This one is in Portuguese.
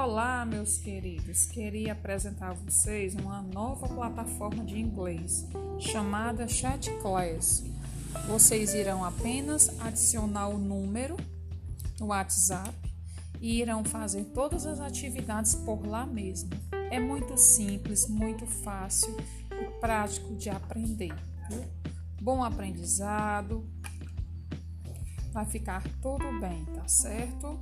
Olá, meus queridos, queria apresentar a vocês uma nova plataforma de inglês chamada Chat Class. Vocês irão apenas adicionar o número no WhatsApp e irão fazer todas as atividades por lá mesmo. É muito simples, muito fácil e prático de aprender. Bom aprendizado. Vai ficar tudo bem, tá certo?